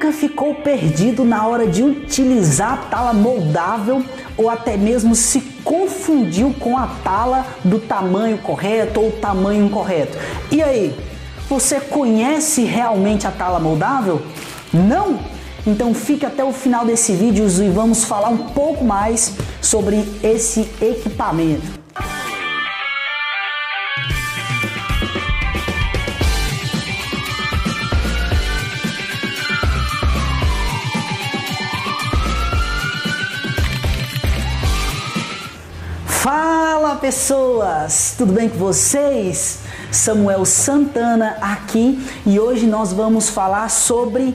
nunca ficou perdido na hora de utilizar a tala moldável ou até mesmo se confundiu com a tala do tamanho correto ou tamanho incorreto? E aí, você conhece realmente a tala moldável? Não? Então fique até o final desse vídeo e vamos falar um pouco mais sobre esse equipamento. Pessoas, tudo bem com vocês? Samuel Santana aqui e hoje nós vamos falar sobre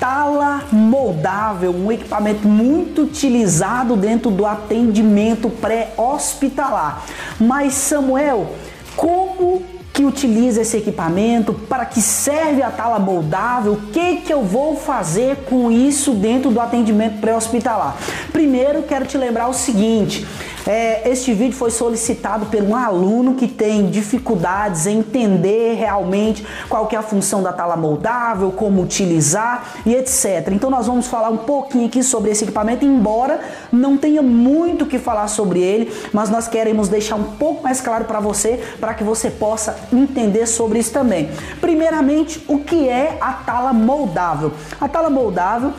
tala moldável, um equipamento muito utilizado dentro do atendimento pré-hospitalar. Mas Samuel, como que utiliza esse equipamento, para que serve a tala moldável, o que, que eu vou fazer com isso dentro do atendimento pré-hospitalar. Primeiro, quero te lembrar o seguinte: é, este vídeo foi solicitado por um aluno que tem dificuldades em entender realmente qual que é a função da tala moldável, como utilizar e etc. Então nós vamos falar um pouquinho aqui sobre esse equipamento, embora não tenha muito o que falar sobre ele, mas nós queremos deixar um pouco mais claro para você, para que você possa entender sobre isso também. Primeiramente, o que é a tala moldável? A tala moldável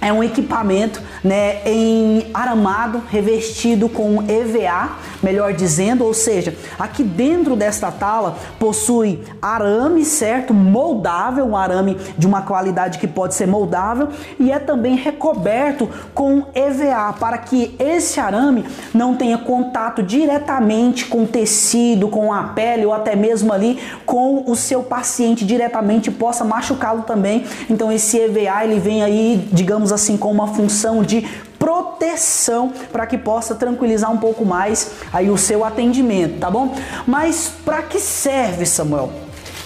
é um equipamento né, em aramado revestido com EVA, melhor dizendo, ou seja, aqui dentro desta tala possui arame, certo? Moldável, um arame de uma qualidade que pode ser moldável e é também recoberto com EVA para que esse arame não tenha contato diretamente com o tecido, com a pele ou até mesmo ali com o seu paciente diretamente possa machucá-lo também. Então esse EVA ele vem aí, digamos digamos assim, com uma função de proteção para que possa tranquilizar um pouco mais aí o seu atendimento, tá bom? Mas para que serve, Samuel?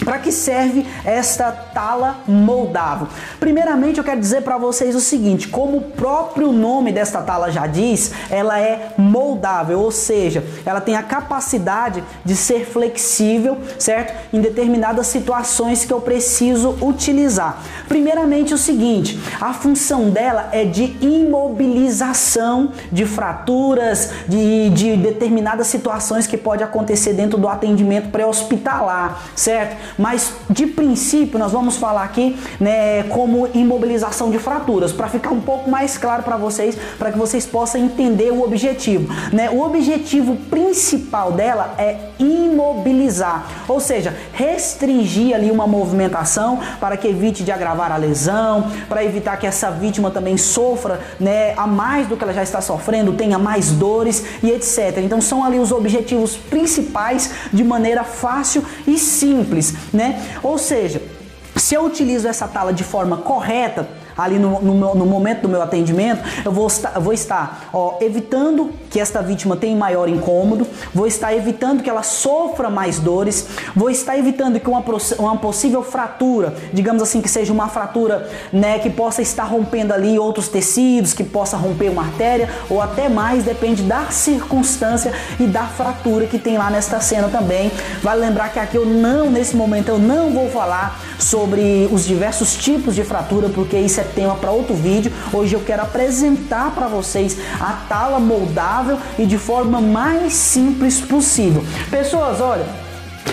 Para que serve esta tala moldável? Primeiramente, eu quero dizer para vocês o seguinte: como o próprio nome desta tala já diz, ela é moldável, ou seja, ela tem a capacidade de ser flexível, certo? Em determinadas situações que eu preciso utilizar. Primeiramente, o seguinte: a função dela é de imobilização de fraturas, de, de determinadas situações que pode acontecer dentro do atendimento pré-hospitalar, certo? Mas de princípio nós vamos falar aqui, né, como imobilização de fraturas, para ficar um pouco mais claro para vocês, para que vocês possam entender o objetivo, né? O objetivo principal dela é imobilizar, ou seja, restringir ali uma movimentação para que evite de agravar a lesão, para evitar que essa vítima também sofra, né, a mais do que ela já está sofrendo, tenha mais dores e etc. Então são ali os objetivos principais de maneira fácil e simples né? Ou seja, se eu utilizo essa tala de forma correta, ali no, no, no, momento do meu atendimento, eu vou estar, vou estar ó, evitando que esta vítima tenha maior incômodo, vou estar evitando que ela sofra mais dores, vou estar evitando que uma, uma possível fratura, digamos assim, que seja uma fratura né, que possa estar rompendo ali outros tecidos, que possa romper uma artéria ou até mais, depende da circunstância e da fratura que tem lá nesta cena também. Vale lembrar que aqui eu não, nesse momento, eu não vou falar sobre os diversos tipos de fratura, porque isso é tema para outro vídeo. Hoje eu quero apresentar para vocês a tala moldável e de forma mais simples possível. Pessoas, olha,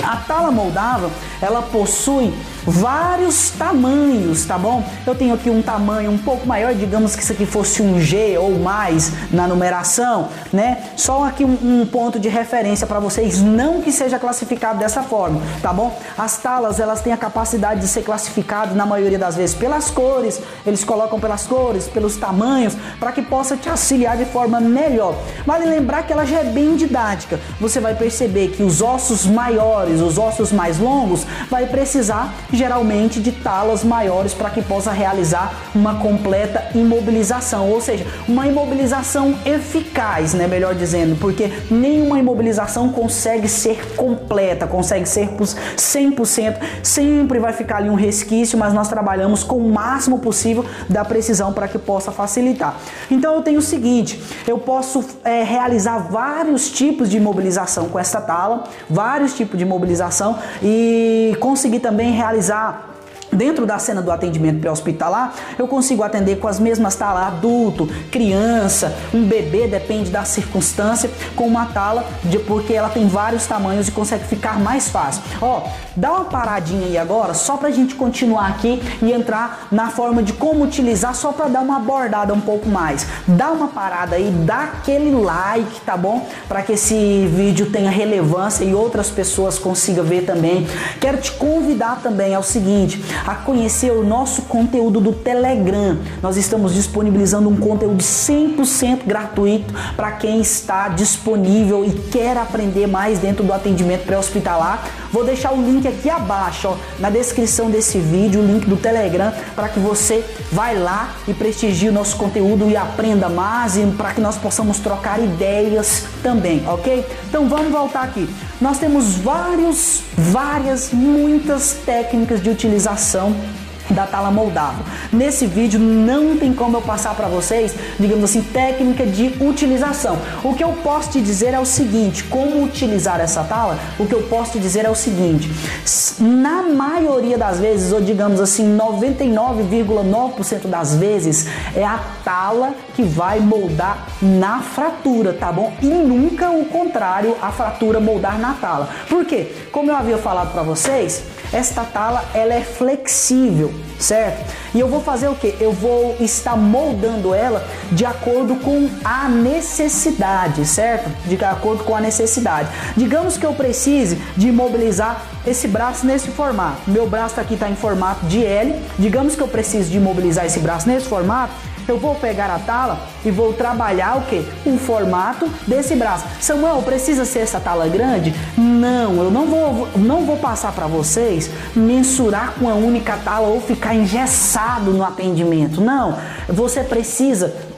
a tala moldável, ela possui vários tamanhos, tá bom? Eu tenho aqui um tamanho um pouco maior, digamos que isso aqui fosse um G ou mais na numeração, né? Só aqui um, um ponto de referência para vocês, não que seja classificado dessa forma, tá bom? As talas, elas têm a capacidade de ser classificadas na maioria das vezes pelas cores, eles colocam pelas cores, pelos tamanhos, para que possa te auxiliar de forma melhor. Vale lembrar que ela já é bem didática. Você vai perceber que os ossos maiores, os ossos mais longos, vai precisar geralmente de talas maiores para que possa realizar uma completa imobilização, ou seja, uma imobilização eficaz, né, melhor dizendo, porque nenhuma imobilização consegue ser completa, consegue ser 100%, sempre vai ficar ali um resquício, mas nós trabalhamos com o máximo possível da precisão para que possa facilitar. Então eu tenho o seguinte, eu posso é, realizar vários tipos de imobilização com essa tala, vários tipos de imobilização e conseguir também realizar realizar Dentro da cena do atendimento pré-hospitalar, eu consigo atender com as mesmas talas adulto, criança, um bebê, depende da circunstância, com uma tala, de, porque ela tem vários tamanhos e consegue ficar mais fácil. Ó, dá uma paradinha aí agora, só pra gente continuar aqui e entrar na forma de como utilizar, só pra dar uma abordada um pouco mais. Dá uma parada aí, dá aquele like, tá bom? Para que esse vídeo tenha relevância e outras pessoas consigam ver também. Quero te convidar também ao seguinte, a conhecer o nosso conteúdo do Telegram. Nós estamos disponibilizando um conteúdo 100% gratuito para quem está disponível e quer aprender mais dentro do atendimento pré-hospitalar. Vou deixar o link aqui abaixo, ó, na descrição desse vídeo, o link do Telegram, para que você vai lá e prestigie o nosso conteúdo e aprenda mais e para que nós possamos trocar ideias também, ok? Então vamos voltar aqui. Nós temos vários, várias, muitas técnicas de utilização da tala moldável. Nesse vídeo não tem como eu passar para vocês, digamos assim, técnica de utilização. O que eu posso te dizer é o seguinte, como utilizar essa tala? O que eu posso te dizer é o seguinte, na maioria das vezes, ou digamos assim, 99,9% das vezes, é a tala que vai moldar na fratura, tá bom? E nunca o contrário, a fratura moldar na tala. Por quê? Como eu havia falado para vocês, esta tala ela é flexível, certo? E eu vou fazer o que? Eu vou estar moldando ela de acordo com a necessidade, certo? De acordo com a necessidade. Digamos que eu precise de imobilizar esse braço nesse formato. Meu braço aqui está em formato de L. Digamos que eu preciso de imobilizar esse braço nesse formato eu vou pegar a tala e vou trabalhar o que? O formato desse braço. Samuel, precisa ser essa tala grande? Não, eu não vou, não vou passar para vocês mensurar com a única tala ou ficar engessado no atendimento. Não, você precisa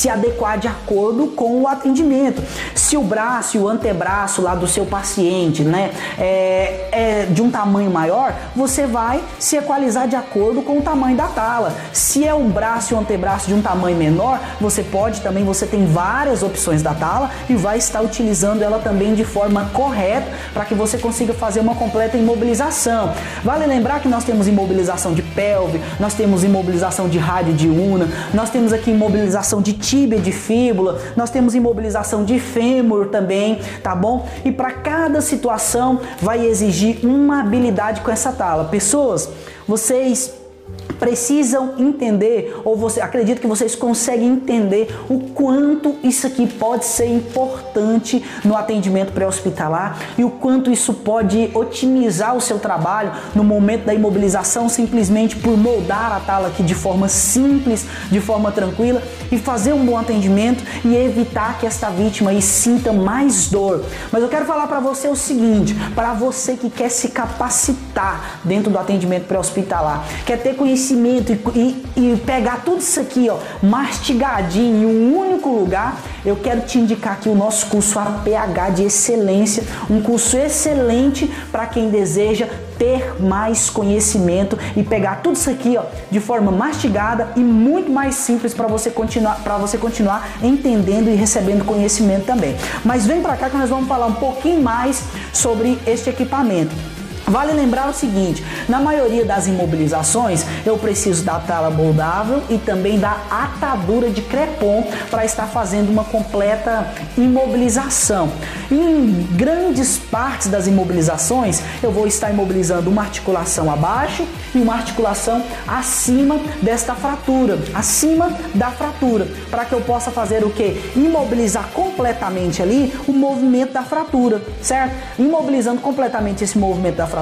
se adequar de acordo com o atendimento. Se o braço e o antebraço lá do seu paciente, né, é, é, de um tamanho maior, você vai se equalizar de acordo com o tamanho da tala. Se é um braço e um antebraço de um tamanho menor, você pode também, você tem várias opções da tala e vai estar utilizando ela também de forma correta para que você consiga fazer uma completa imobilização. Vale lembrar que nós temos imobilização de pelve, nós temos imobilização de rádio de una, nós temos aqui imobilização de tíbia, de fíbula, nós temos imobilização de fêmur também, tá bom? E para cada situação vai exigir uma habilidade com essa tala. Pessoas, vocês precisam entender, ou você acredito que vocês conseguem entender o quanto isso aqui pode ser importante no atendimento pré-hospitalar e o quanto isso pode otimizar o seu trabalho no momento da imobilização, simplesmente por moldar a tala aqui de forma simples, de forma tranquila e fazer um bom atendimento e evitar que esta vítima aí sinta mais dor. Mas eu quero falar para você o seguinte, para você que quer se capacitar dentro do atendimento pré-hospitalar, quer ter conhecimento conhecimento e, e, e, pegar tudo isso aqui, ó, mastigadinho em um único lugar, eu quero te indicar aqui o nosso curso APH de excelência, um curso excelente para quem deseja ter mais conhecimento e pegar tudo isso aqui, ó, de forma mastigada e muito mais simples para você continuar para você continuar entendendo e recebendo conhecimento também. Mas vem para cá que nós vamos falar um pouquinho mais sobre este equipamento. Vale lembrar o seguinte: na maioria das imobilizações, eu preciso da tala moldável e também da atadura de crepom para estar fazendo uma completa imobilização. Em grandes partes das imobilizações, eu vou estar imobilizando uma articulação abaixo e uma articulação acima desta fratura, acima da fratura, para que eu possa fazer o que? Imobilizar completamente ali o movimento da fratura, certo? Imobilizando completamente esse movimento da fratura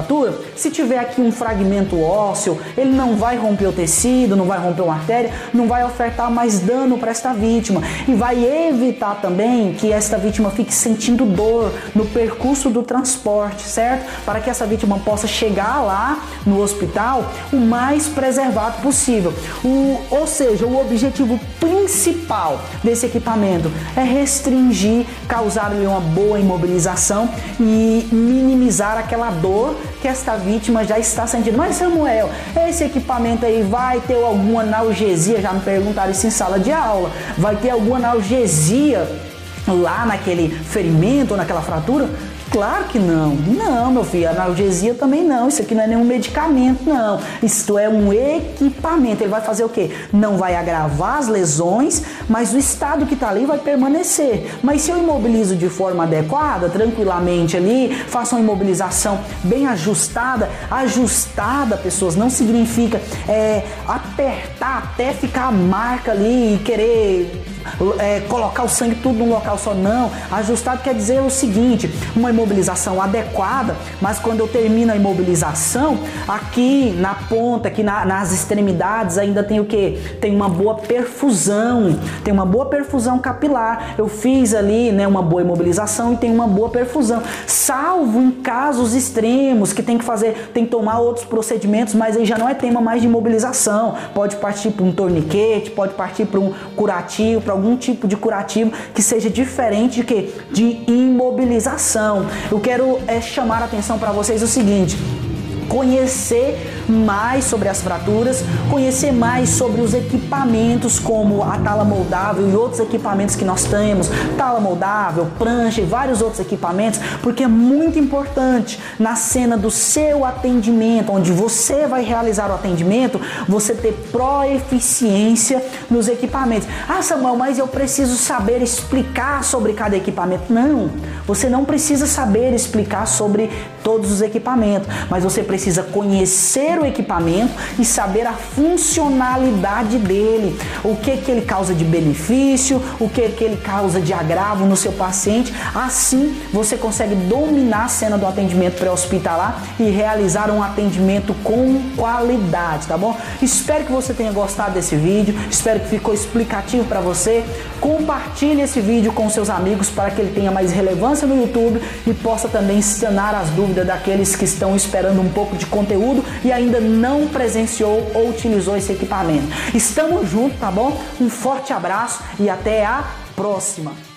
se tiver aqui um fragmento ósseo, ele não vai romper o tecido, não vai romper uma artéria, não vai ofertar mais dano para esta vítima e vai evitar também que esta vítima fique sentindo dor no percurso do transporte, certo? Para que essa vítima possa chegar lá no hospital o mais preservado possível. O, ou seja, o objetivo principal desse equipamento é restringir, causar-lhe uma boa imobilização e minimizar aquela dor que esta vítima já está sentindo. Mas Samuel, esse equipamento aí vai ter alguma analgesia? Já me perguntaram isso em sala de aula. Vai ter alguma analgesia lá naquele ferimento ou naquela fratura? Claro que não. Não, meu filho, analgesia também não. Isso aqui não é nenhum medicamento, não. Isto é um equipamento. Ele vai fazer o quê? Não vai agravar as lesões, mas o estado que está ali vai permanecer. Mas se eu imobilizo de forma adequada, tranquilamente ali, faço uma imobilização bem ajustada, ajustada, pessoas, não significa é, apertar até ficar a marca ali e querer é, colocar o sangue tudo num local só, não. Ajustado quer dizer o seguinte: uma imobilização adequada, mas quando eu termino a imobilização, aqui na ponta, aqui na, nas extremidades, ainda tem o que? Tem uma boa perfusão, tem uma boa perfusão capilar. Eu fiz ali né, uma boa imobilização e tem uma boa perfusão. Salvo em casos extremos que tem que fazer, tem que tomar outros procedimentos, mas aí já não é tema mais de imobilização. Pode partir para um torniquete, pode partir para um curativo, para algum tipo de curativo que seja diferente de que de imobilização. Eu quero é, chamar a atenção para vocês o seguinte: conhecer mais sobre as fraturas, conhecer mais sobre os equipamentos como a tala moldável e outros equipamentos que nós temos, tala moldável, prancha e vários outros equipamentos, porque é muito importante na cena do seu atendimento, onde você vai realizar o atendimento, você ter proeficiência nos equipamentos. Ah, Samuel, mas eu preciso saber explicar sobre cada equipamento. Não, você não precisa saber explicar sobre todos os equipamentos, mas você precisa conhecer o equipamento e saber a funcionalidade dele, o que que ele causa de benefício, o que que ele causa de agravo no seu paciente. Assim, você consegue dominar a cena do atendimento pré-hospitalar e realizar um atendimento com qualidade, tá bom? Espero que você tenha gostado desse vídeo, espero que ficou explicativo para você. Compartilhe esse vídeo com seus amigos para que ele tenha mais relevância no YouTube e possa também sanar as dúvidas daqueles que estão esperando um pouco de conteúdo e ainda ainda não presenciou ou utilizou esse equipamento. Estamos juntos, tá bom? Um forte abraço e até a próxima.